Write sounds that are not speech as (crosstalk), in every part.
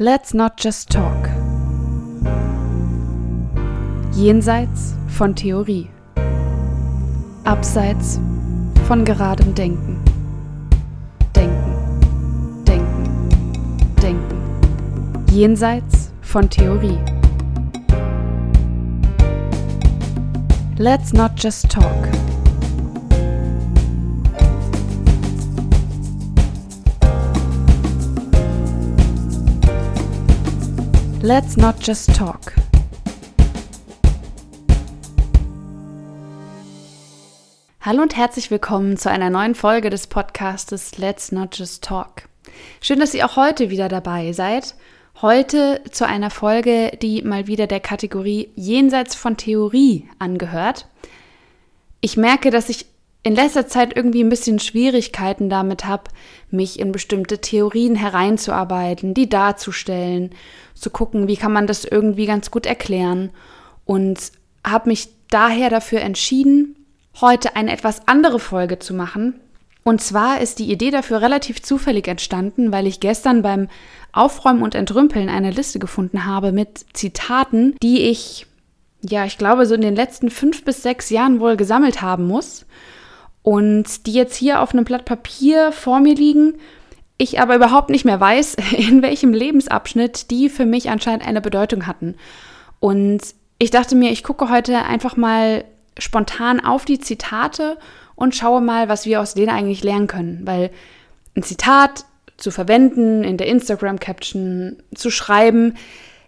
Let's not just talk. Jenseits von Theorie. Abseits von geradem Denken. Denken, denken, denken. Jenseits von Theorie. Let's not just talk. Let's not just talk. Hallo und herzlich willkommen zu einer neuen Folge des Podcastes Let's Not Just Talk. Schön, dass ihr auch heute wieder dabei seid. Heute zu einer Folge, die mal wieder der Kategorie Jenseits von Theorie angehört. Ich merke, dass ich in letzter Zeit irgendwie ein bisschen Schwierigkeiten damit habe, mich in bestimmte Theorien hereinzuarbeiten, die darzustellen, zu gucken, wie kann man das irgendwie ganz gut erklären und habe mich daher dafür entschieden, heute eine etwas andere Folge zu machen. Und zwar ist die Idee dafür relativ zufällig entstanden, weil ich gestern beim Aufräumen und Entrümpeln eine Liste gefunden habe mit Zitaten, die ich, ja, ich glaube, so in den letzten fünf bis sechs Jahren wohl gesammelt haben muss und die jetzt hier auf einem Blatt Papier vor mir liegen, ich aber überhaupt nicht mehr weiß, (laughs) in welchem Lebensabschnitt die für mich anscheinend eine Bedeutung hatten. Und ich dachte mir, ich gucke heute einfach mal spontan auf die Zitate und schaue mal, was wir aus denen eigentlich lernen können. Weil ein Zitat zu verwenden, in der Instagram-Caption zu schreiben,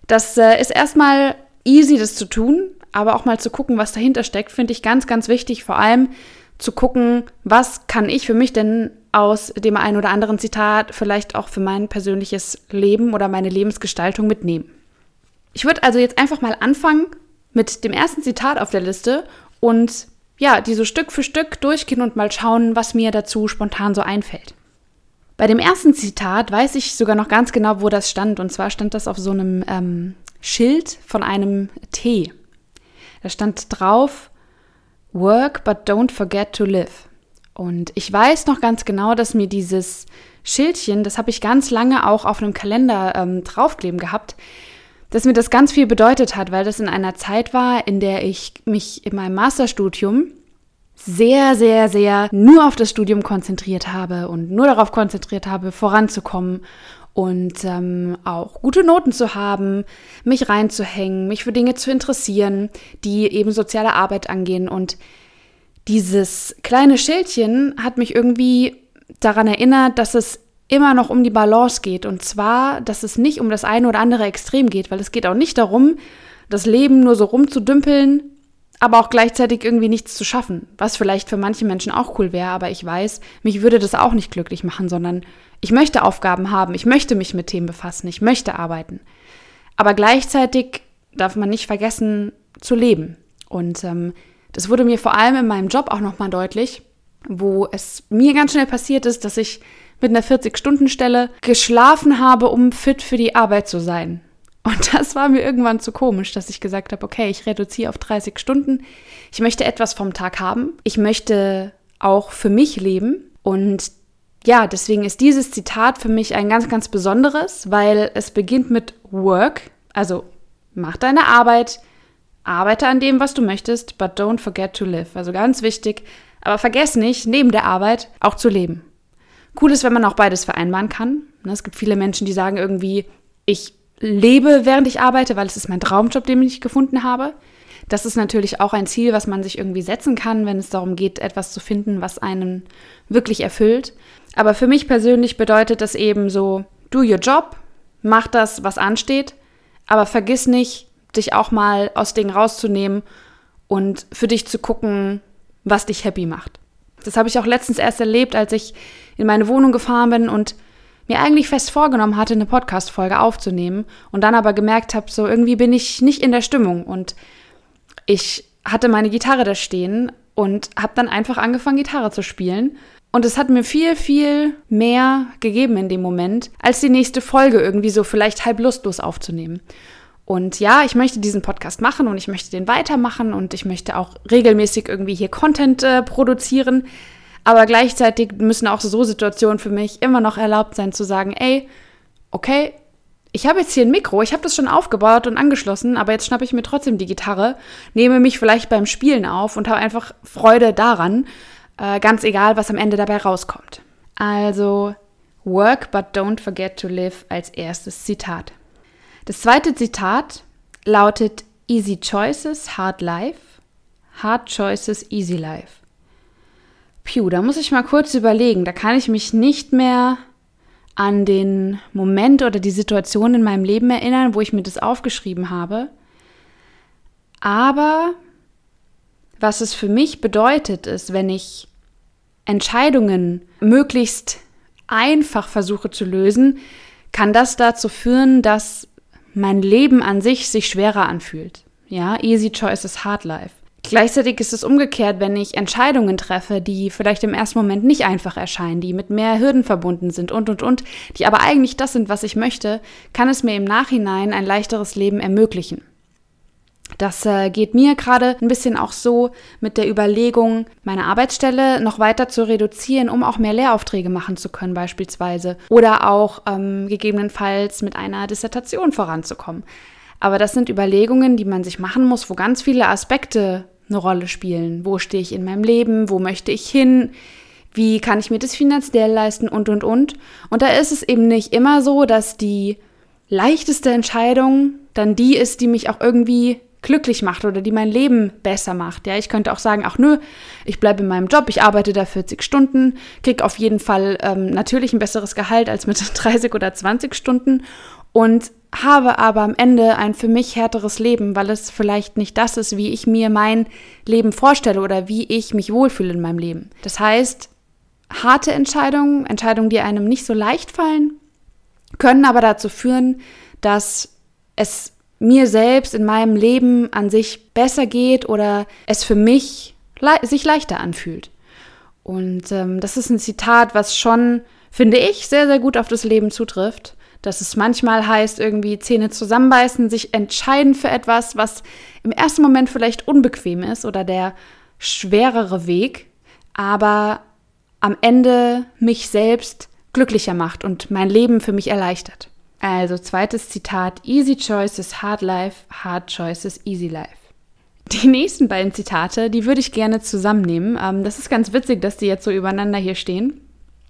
das äh, ist erstmal easy, das zu tun, aber auch mal zu gucken, was dahinter steckt, finde ich ganz, ganz wichtig. Vor allem, zu gucken, was kann ich für mich denn aus dem einen oder anderen Zitat vielleicht auch für mein persönliches Leben oder meine Lebensgestaltung mitnehmen. Ich würde also jetzt einfach mal anfangen mit dem ersten Zitat auf der Liste und ja, die so Stück für Stück durchgehen und mal schauen, was mir dazu spontan so einfällt. Bei dem ersten Zitat weiß ich sogar noch ganz genau, wo das stand. Und zwar stand das auf so einem ähm, Schild von einem Tee. Da stand drauf, Work, but don't forget to live. Und ich weiß noch ganz genau, dass mir dieses Schildchen, das habe ich ganz lange auch auf einem Kalender ähm, draufkleben gehabt, dass mir das ganz viel bedeutet hat, weil das in einer Zeit war, in der ich mich in meinem Masterstudium sehr, sehr, sehr nur auf das Studium konzentriert habe und nur darauf konzentriert habe, voranzukommen und ähm, auch gute Noten zu haben, mich reinzuhängen, mich für Dinge zu interessieren, die eben soziale Arbeit angehen. Und dieses kleine Schildchen hat mich irgendwie daran erinnert, dass es immer noch um die Balance geht. Und zwar, dass es nicht um das eine oder andere Extrem geht, weil es geht auch nicht darum, das Leben nur so rumzudümpeln, aber auch gleichzeitig irgendwie nichts zu schaffen, was vielleicht für manche Menschen auch cool wäre, aber ich weiß, mich würde das auch nicht glücklich machen, sondern ich möchte Aufgaben haben, ich möchte mich mit Themen befassen, ich möchte arbeiten. Aber gleichzeitig darf man nicht vergessen zu leben. Und ähm, das wurde mir vor allem in meinem Job auch nochmal deutlich, wo es mir ganz schnell passiert ist, dass ich mit einer 40-Stunden-Stelle geschlafen habe, um fit für die Arbeit zu sein. Und das war mir irgendwann zu komisch, dass ich gesagt habe, okay, ich reduziere auf 30 Stunden. Ich möchte etwas vom Tag haben. Ich möchte auch für mich leben. Und ja, deswegen ist dieses Zitat für mich ein ganz, ganz besonderes, weil es beginnt mit Work, also mach deine Arbeit, arbeite an dem, was du möchtest, but don't forget to live. Also ganz wichtig, aber vergess nicht, neben der Arbeit auch zu leben. Cool ist, wenn man auch beides vereinbaren kann. Ne, es gibt viele Menschen, die sagen irgendwie, ich lebe, während ich arbeite, weil es ist mein Traumjob, den ich gefunden habe. Das ist natürlich auch ein Ziel, was man sich irgendwie setzen kann, wenn es darum geht, etwas zu finden, was einen wirklich erfüllt. Aber für mich persönlich bedeutet das eben so, do your job, mach das, was ansteht, aber vergiss nicht, dich auch mal aus Dingen rauszunehmen und für dich zu gucken, was dich happy macht. Das habe ich auch letztens erst erlebt, als ich in meine Wohnung gefahren bin und mir eigentlich fest vorgenommen hatte, eine Podcast-Folge aufzunehmen und dann aber gemerkt habe, so irgendwie bin ich nicht in der Stimmung und ich hatte meine Gitarre da stehen und habe dann einfach angefangen, Gitarre zu spielen. Und es hat mir viel, viel mehr gegeben in dem Moment, als die nächste Folge irgendwie so vielleicht halb lustlos aufzunehmen. Und ja, ich möchte diesen Podcast machen und ich möchte den weitermachen und ich möchte auch regelmäßig irgendwie hier Content äh, produzieren. Aber gleichzeitig müssen auch so Situationen für mich immer noch erlaubt sein zu sagen, ey, okay, ich habe jetzt hier ein Mikro, ich habe das schon aufgebaut und angeschlossen, aber jetzt schnappe ich mir trotzdem die Gitarre, nehme mich vielleicht beim Spielen auf und habe einfach Freude daran, äh, ganz egal, was am Ende dabei rauskommt. Also Work but don't forget to live als erstes Zitat. Das zweite Zitat lautet Easy Choices, Hard Life. Hard Choices, Easy Life. Piu, da muss ich mal kurz überlegen. Da kann ich mich nicht mehr an den Moment oder die Situation in meinem Leben erinnern, wo ich mir das aufgeschrieben habe. Aber was es für mich bedeutet, ist, wenn ich Entscheidungen möglichst einfach versuche zu lösen, kann das dazu führen, dass mein Leben an sich sich schwerer anfühlt. Ja, easy choice is hard life. Gleichzeitig ist es umgekehrt, wenn ich Entscheidungen treffe, die vielleicht im ersten Moment nicht einfach erscheinen, die mit mehr Hürden verbunden sind und, und, und, die aber eigentlich das sind, was ich möchte, kann es mir im Nachhinein ein leichteres Leben ermöglichen. Das äh, geht mir gerade ein bisschen auch so mit der Überlegung, meine Arbeitsstelle noch weiter zu reduzieren, um auch mehr Lehraufträge machen zu können beispielsweise. Oder auch ähm, gegebenenfalls mit einer Dissertation voranzukommen. Aber das sind Überlegungen, die man sich machen muss, wo ganz viele Aspekte eine Rolle spielen. Wo stehe ich in meinem Leben? Wo möchte ich hin? Wie kann ich mir das finanziell leisten? Und, und, und. Und da ist es eben nicht immer so, dass die leichteste Entscheidung dann die ist, die mich auch irgendwie glücklich macht oder die mein Leben besser macht. Ja, ich könnte auch sagen, ach nö, ich bleibe in meinem Job, ich arbeite da 40 Stunden, kriege auf jeden Fall ähm, natürlich ein besseres Gehalt als mit (laughs) 30 oder 20 Stunden und habe aber am Ende ein für mich härteres Leben, weil es vielleicht nicht das ist, wie ich mir mein Leben vorstelle oder wie ich mich wohlfühle in meinem Leben. Das heißt, harte Entscheidungen, Entscheidungen, die einem nicht so leicht fallen, können aber dazu führen, dass es mir selbst in meinem Leben an sich besser geht oder es für mich le sich leichter anfühlt. Und ähm, das ist ein Zitat, was schon, finde ich, sehr, sehr gut auf das Leben zutrifft dass es manchmal heißt, irgendwie Zähne zusammenbeißen, sich entscheiden für etwas, was im ersten Moment vielleicht unbequem ist oder der schwerere Weg, aber am Ende mich selbst glücklicher macht und mein Leben für mich erleichtert. Also zweites Zitat, Easy Choices, Hard Life, Hard Choices, Easy Life. Die nächsten beiden Zitate, die würde ich gerne zusammennehmen. Ähm, das ist ganz witzig, dass die jetzt so übereinander hier stehen.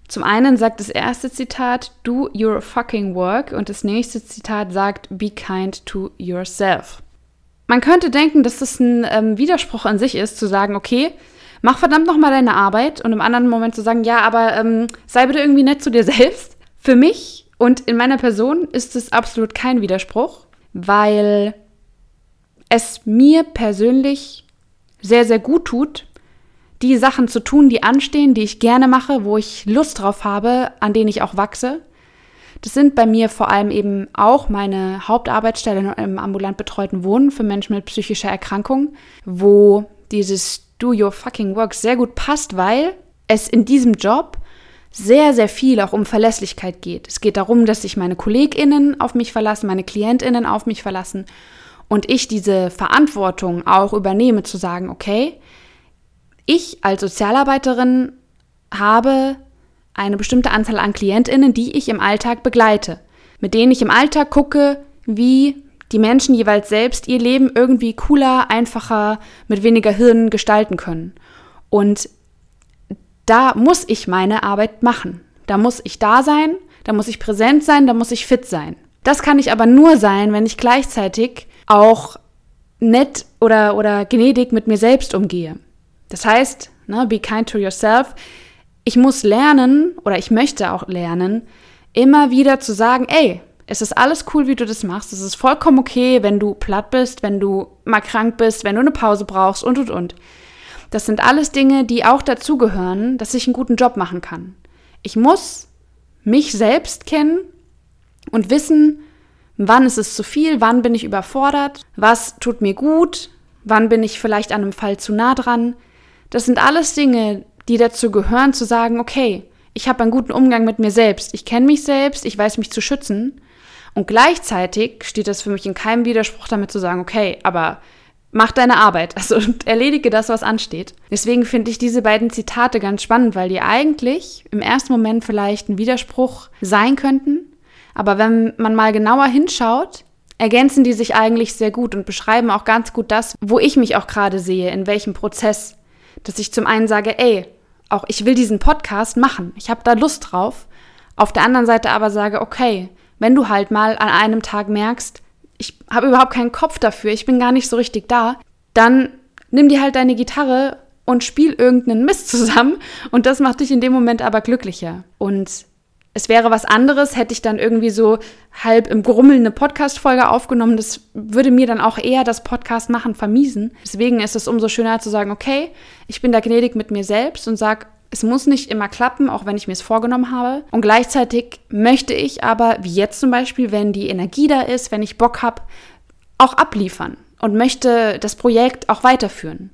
Zum einen sagt das erste Zitat, do your fucking work und das nächste Zitat sagt, be kind to yourself. Man könnte denken, dass das ein ähm, Widerspruch an sich ist, zu sagen, okay, mach verdammt nochmal deine Arbeit und im anderen Moment zu sagen, ja, aber ähm, sei bitte irgendwie nett zu dir selbst. Für mich und in meiner Person ist es absolut kein Widerspruch, weil es mir persönlich sehr, sehr gut tut, die Sachen zu tun, die anstehen, die ich gerne mache, wo ich Lust drauf habe, an denen ich auch wachse. Das sind bei mir vor allem eben auch meine Hauptarbeitsstelle im ambulant betreuten Wohnen für Menschen mit psychischer Erkrankung, wo dieses Do Your Fucking Work sehr gut passt, weil es in diesem Job sehr, sehr viel auch um Verlässlichkeit geht. Es geht darum, dass sich meine KollegInnen auf mich verlassen, meine KlientInnen auf mich verlassen und ich diese Verantwortung auch übernehme, zu sagen, okay, ich als Sozialarbeiterin habe eine bestimmte Anzahl an Klientinnen, die ich im Alltag begleite, mit denen ich im Alltag gucke, wie die Menschen jeweils selbst ihr Leben irgendwie cooler, einfacher, mit weniger Hirn gestalten können. Und da muss ich meine Arbeit machen. Da muss ich da sein, da muss ich präsent sein, da muss ich fit sein. Das kann ich aber nur sein, wenn ich gleichzeitig auch nett oder, oder gnädig mit mir selbst umgehe. Das heißt, ne, be kind to yourself. Ich muss lernen oder ich möchte auch lernen, immer wieder zu sagen, ey, es ist alles cool, wie du das machst. Es ist vollkommen okay, wenn du platt bist, wenn du mal krank bist, wenn du eine Pause brauchst und und und. Das sind alles Dinge, die auch dazugehören, dass ich einen guten Job machen kann. Ich muss mich selbst kennen und wissen, wann ist es zu viel, wann bin ich überfordert, was tut mir gut, wann bin ich vielleicht an einem Fall zu nah dran. Das sind alles Dinge, die dazu gehören, zu sagen, okay, ich habe einen guten Umgang mit mir selbst, ich kenne mich selbst, ich weiß mich zu schützen. Und gleichzeitig steht das für mich in keinem Widerspruch damit zu sagen, okay, aber mach deine Arbeit, also erledige das, was ansteht. Deswegen finde ich diese beiden Zitate ganz spannend, weil die eigentlich im ersten Moment vielleicht ein Widerspruch sein könnten, Aber wenn man mal genauer hinschaut, ergänzen die sich eigentlich sehr gut und beschreiben auch ganz gut das, wo ich mich auch gerade sehe, in welchem Prozess. Dass ich zum einen sage, ey, auch ich will diesen Podcast machen, ich habe da Lust drauf. Auf der anderen Seite aber sage, okay, wenn du halt mal an einem Tag merkst, ich habe überhaupt keinen Kopf dafür, ich bin gar nicht so richtig da, dann nimm dir halt deine Gitarre und spiel irgendeinen Mist zusammen und das macht dich in dem Moment aber glücklicher. Und es wäre was anderes, hätte ich dann irgendwie so halb im Grummel eine Podcast-Folge aufgenommen. Das würde mir dann auch eher das Podcast machen vermiesen. Deswegen ist es umso schöner zu sagen, okay, ich bin da gnädig mit mir selbst und sage, es muss nicht immer klappen, auch wenn ich mir es vorgenommen habe. Und gleichzeitig möchte ich aber, wie jetzt zum Beispiel, wenn die Energie da ist, wenn ich Bock habe, auch abliefern und möchte das Projekt auch weiterführen.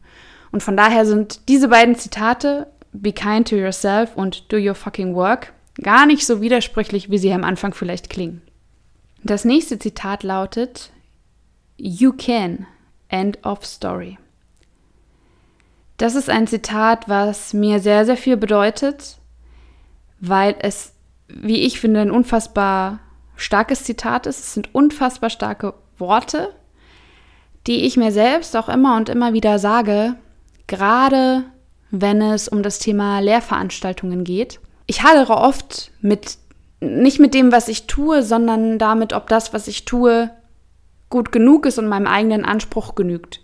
Und von daher sind diese beiden Zitate, Be kind to yourself und Do your fucking work, gar nicht so widersprüchlich, wie sie am Anfang vielleicht klingen. Das nächste Zitat lautet You can. End of story. Das ist ein Zitat, was mir sehr, sehr viel bedeutet, weil es, wie ich finde, ein unfassbar starkes Zitat ist. Es sind unfassbar starke Worte, die ich mir selbst auch immer und immer wieder sage, gerade wenn es um das Thema Lehrveranstaltungen geht ich hadere oft mit, nicht mit dem, was ich tue, sondern damit, ob das, was ich tue, gut genug ist und meinem eigenen Anspruch genügt.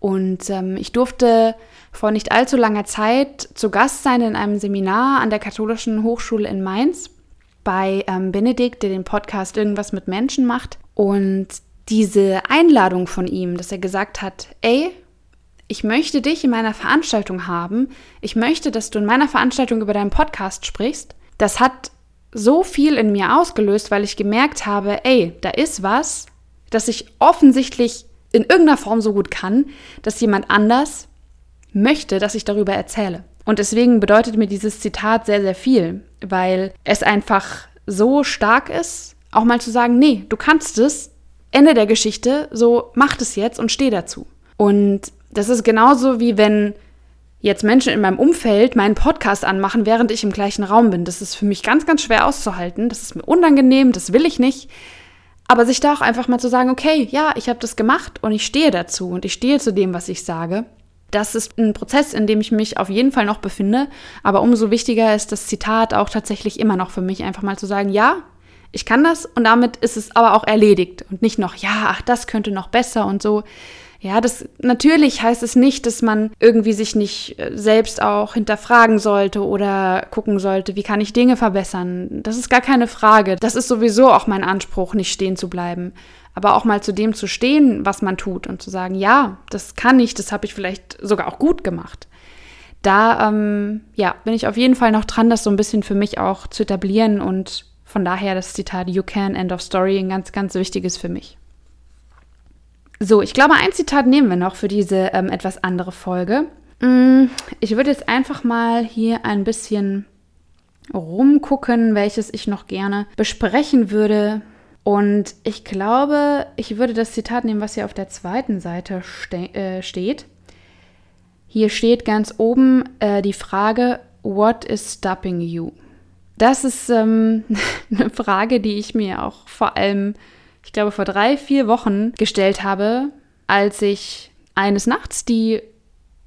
Und ähm, ich durfte vor nicht allzu langer Zeit zu Gast sein in einem Seminar an der Katholischen Hochschule in Mainz bei ähm, Benedikt, der den Podcast Irgendwas mit Menschen macht. Und diese Einladung von ihm, dass er gesagt hat, ey, ich möchte dich in meiner Veranstaltung haben, ich möchte, dass du in meiner Veranstaltung über deinen Podcast sprichst, das hat so viel in mir ausgelöst, weil ich gemerkt habe, ey, da ist was, das ich offensichtlich in irgendeiner Form so gut kann, dass jemand anders möchte, dass ich darüber erzähle. Und deswegen bedeutet mir dieses Zitat sehr, sehr viel, weil es einfach so stark ist, auch mal zu sagen, nee, du kannst es, Ende der Geschichte, so mach es jetzt und steh dazu. Und das ist genauso wie wenn jetzt Menschen in meinem Umfeld meinen Podcast anmachen, während ich im gleichen Raum bin. Das ist für mich ganz, ganz schwer auszuhalten. Das ist mir unangenehm, das will ich nicht. Aber sich da auch einfach mal zu sagen, okay, ja, ich habe das gemacht und ich stehe dazu und ich stehe zu dem, was ich sage. Das ist ein Prozess, in dem ich mich auf jeden Fall noch befinde. Aber umso wichtiger ist das Zitat auch tatsächlich immer noch für mich, einfach mal zu sagen, ja, ich kann das und damit ist es aber auch erledigt und nicht noch, ja, ach, das könnte noch besser und so. Ja, das natürlich heißt es nicht, dass man irgendwie sich nicht äh, selbst auch hinterfragen sollte oder gucken sollte, wie kann ich Dinge verbessern. Das ist gar keine Frage. Das ist sowieso auch mein Anspruch, nicht stehen zu bleiben. Aber auch mal zu dem zu stehen, was man tut und zu sagen, ja, das kann ich, das habe ich vielleicht sogar auch gut gemacht. Da ähm, ja, bin ich auf jeden Fall noch dran, das so ein bisschen für mich auch zu etablieren und von daher das Zitat You can, end of story, ein ganz, ganz wichtiges für mich. So, ich glaube, ein Zitat nehmen wir noch für diese ähm, etwas andere Folge. Mm, ich würde jetzt einfach mal hier ein bisschen rumgucken, welches ich noch gerne besprechen würde. Und ich glaube, ich würde das Zitat nehmen, was hier auf der zweiten Seite ste äh, steht. Hier steht ganz oben äh, die Frage, What is stopping you? Das ist ähm, (laughs) eine Frage, die ich mir auch vor allem ich glaube, vor drei, vier Wochen gestellt habe, als ich eines Nachts die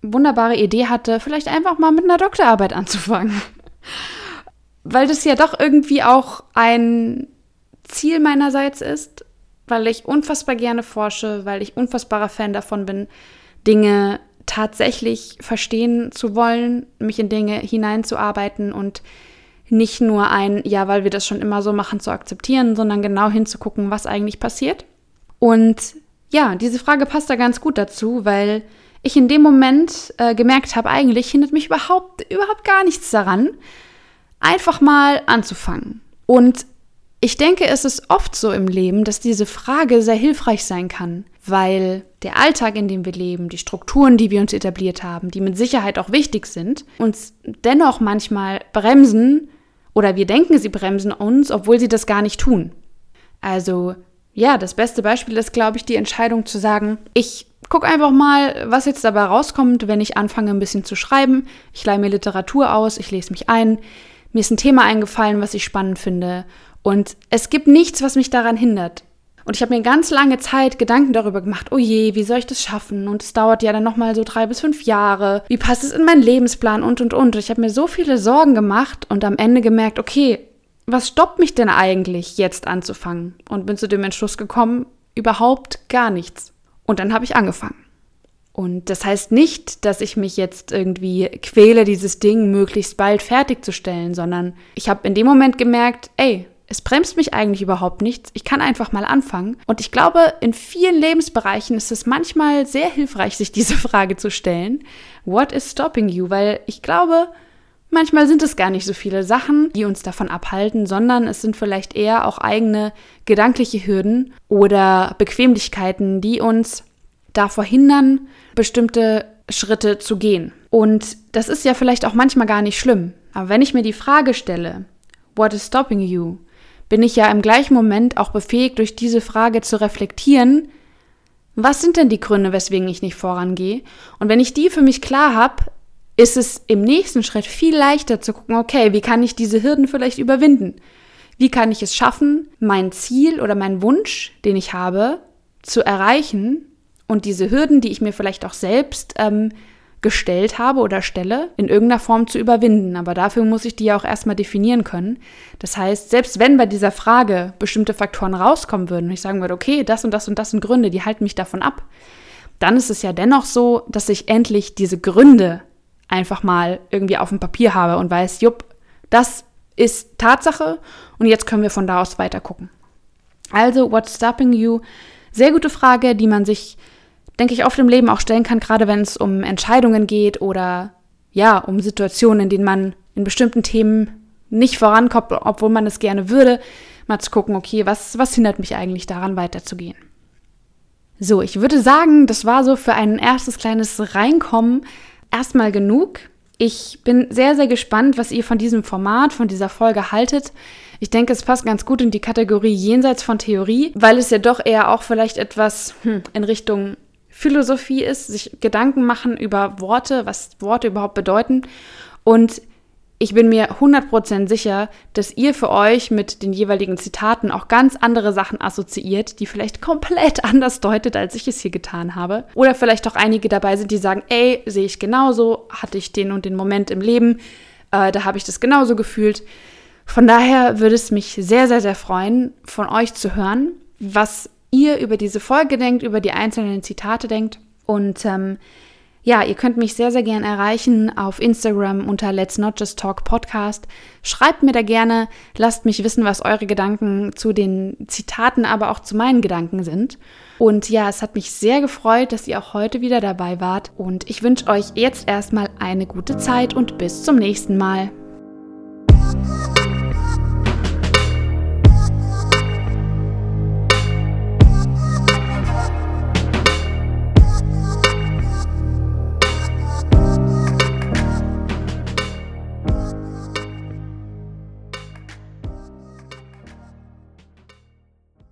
wunderbare Idee hatte, vielleicht einfach mal mit einer Doktorarbeit anzufangen. (laughs) weil das ja doch irgendwie auch ein Ziel meinerseits ist, weil ich unfassbar gerne forsche, weil ich unfassbarer Fan davon bin, Dinge tatsächlich verstehen zu wollen, mich in Dinge hineinzuarbeiten und nicht nur ein, ja, weil wir das schon immer so machen, zu akzeptieren, sondern genau hinzugucken, was eigentlich passiert. Und ja, diese Frage passt da ganz gut dazu, weil ich in dem Moment äh, gemerkt habe, eigentlich hindert mich überhaupt, überhaupt gar nichts daran, einfach mal anzufangen. Und ich denke, es ist oft so im Leben, dass diese Frage sehr hilfreich sein kann, weil der Alltag, in dem wir leben, die Strukturen, die wir uns etabliert haben, die mit Sicherheit auch wichtig sind, uns dennoch manchmal bremsen oder wir denken, sie bremsen uns, obwohl sie das gar nicht tun. Also ja, das beste Beispiel ist, glaube ich, die Entscheidung zu sagen, ich gucke einfach mal, was jetzt dabei rauskommt, wenn ich anfange ein bisschen zu schreiben. Ich leihe mir Literatur aus, ich lese mich ein. Mir ist ein Thema eingefallen, was ich spannend finde. Und es gibt nichts, was mich daran hindert. Und ich habe mir ganz lange Zeit Gedanken darüber gemacht, oh je, wie soll ich das schaffen? Und es dauert ja dann nochmal so drei bis fünf Jahre. Wie passt es in meinen Lebensplan und, und, und. Ich habe mir so viele Sorgen gemacht und am Ende gemerkt, okay, was stoppt mich denn eigentlich, jetzt anzufangen? Und bin zu dem Entschluss gekommen, überhaupt gar nichts. Und dann habe ich angefangen. Und das heißt nicht, dass ich mich jetzt irgendwie quäle, dieses Ding möglichst bald fertigzustellen, sondern ich habe in dem Moment gemerkt, ey, es bremst mich eigentlich überhaupt nichts. Ich kann einfach mal anfangen. Und ich glaube, in vielen Lebensbereichen ist es manchmal sehr hilfreich, sich diese (laughs) Frage zu stellen. What is stopping you? Weil ich glaube, manchmal sind es gar nicht so viele Sachen, die uns davon abhalten, sondern es sind vielleicht eher auch eigene gedankliche Hürden oder Bequemlichkeiten, die uns davor hindern, bestimmte Schritte zu gehen. Und das ist ja vielleicht auch manchmal gar nicht schlimm. Aber wenn ich mir die Frage stelle, What is stopping you? Bin ich ja im gleichen Moment auch befähigt, durch diese Frage zu reflektieren, was sind denn die Gründe, weswegen ich nicht vorangehe? Und wenn ich die für mich klar habe, ist es im nächsten Schritt viel leichter zu gucken, okay, wie kann ich diese Hürden vielleicht überwinden? Wie kann ich es schaffen, mein Ziel oder meinen Wunsch, den ich habe, zu erreichen und diese Hürden, die ich mir vielleicht auch selbst ähm, gestellt habe oder stelle, in irgendeiner Form zu überwinden. Aber dafür muss ich die ja auch erstmal definieren können. Das heißt, selbst wenn bei dieser Frage bestimmte Faktoren rauskommen würden und ich sagen würde, okay, das und das und das sind Gründe, die halten mich davon ab, dann ist es ja dennoch so, dass ich endlich diese Gründe einfach mal irgendwie auf dem Papier habe und weiß, jupp, das ist Tatsache und jetzt können wir von da aus weiter gucken. Also, what's stopping you? Sehr gute Frage, die man sich denke ich, oft im Leben auch stellen kann, gerade wenn es um Entscheidungen geht oder ja, um Situationen, in denen man in bestimmten Themen nicht vorankommt, obwohl man es gerne würde, mal zu gucken, okay, was, was hindert mich eigentlich daran, weiterzugehen? So, ich würde sagen, das war so für ein erstes kleines Reinkommen erstmal genug. Ich bin sehr, sehr gespannt, was ihr von diesem Format, von dieser Folge haltet. Ich denke, es passt ganz gut in die Kategorie jenseits von Theorie, weil es ja doch eher auch vielleicht etwas hm, in Richtung Philosophie ist, sich Gedanken machen über Worte, was Worte überhaupt bedeuten. Und ich bin mir 100% sicher, dass ihr für euch mit den jeweiligen Zitaten auch ganz andere Sachen assoziiert, die vielleicht komplett (laughs) anders deutet, als ich es hier getan habe. Oder vielleicht auch einige dabei sind, die sagen, ey, sehe ich genauso, hatte ich den und den Moment im Leben, äh, da habe ich das genauso gefühlt. Von daher würde es mich sehr, sehr, sehr freuen, von euch zu hören, was ihr über diese Folge denkt, über die einzelnen Zitate denkt. Und ähm, ja, ihr könnt mich sehr, sehr gern erreichen auf Instagram unter Let's Not Just Talk Podcast. Schreibt mir da gerne, lasst mich wissen, was eure Gedanken zu den Zitaten, aber auch zu meinen Gedanken sind. Und ja, es hat mich sehr gefreut, dass ihr auch heute wieder dabei wart. Und ich wünsche euch jetzt erstmal eine gute Zeit und bis zum nächsten Mal.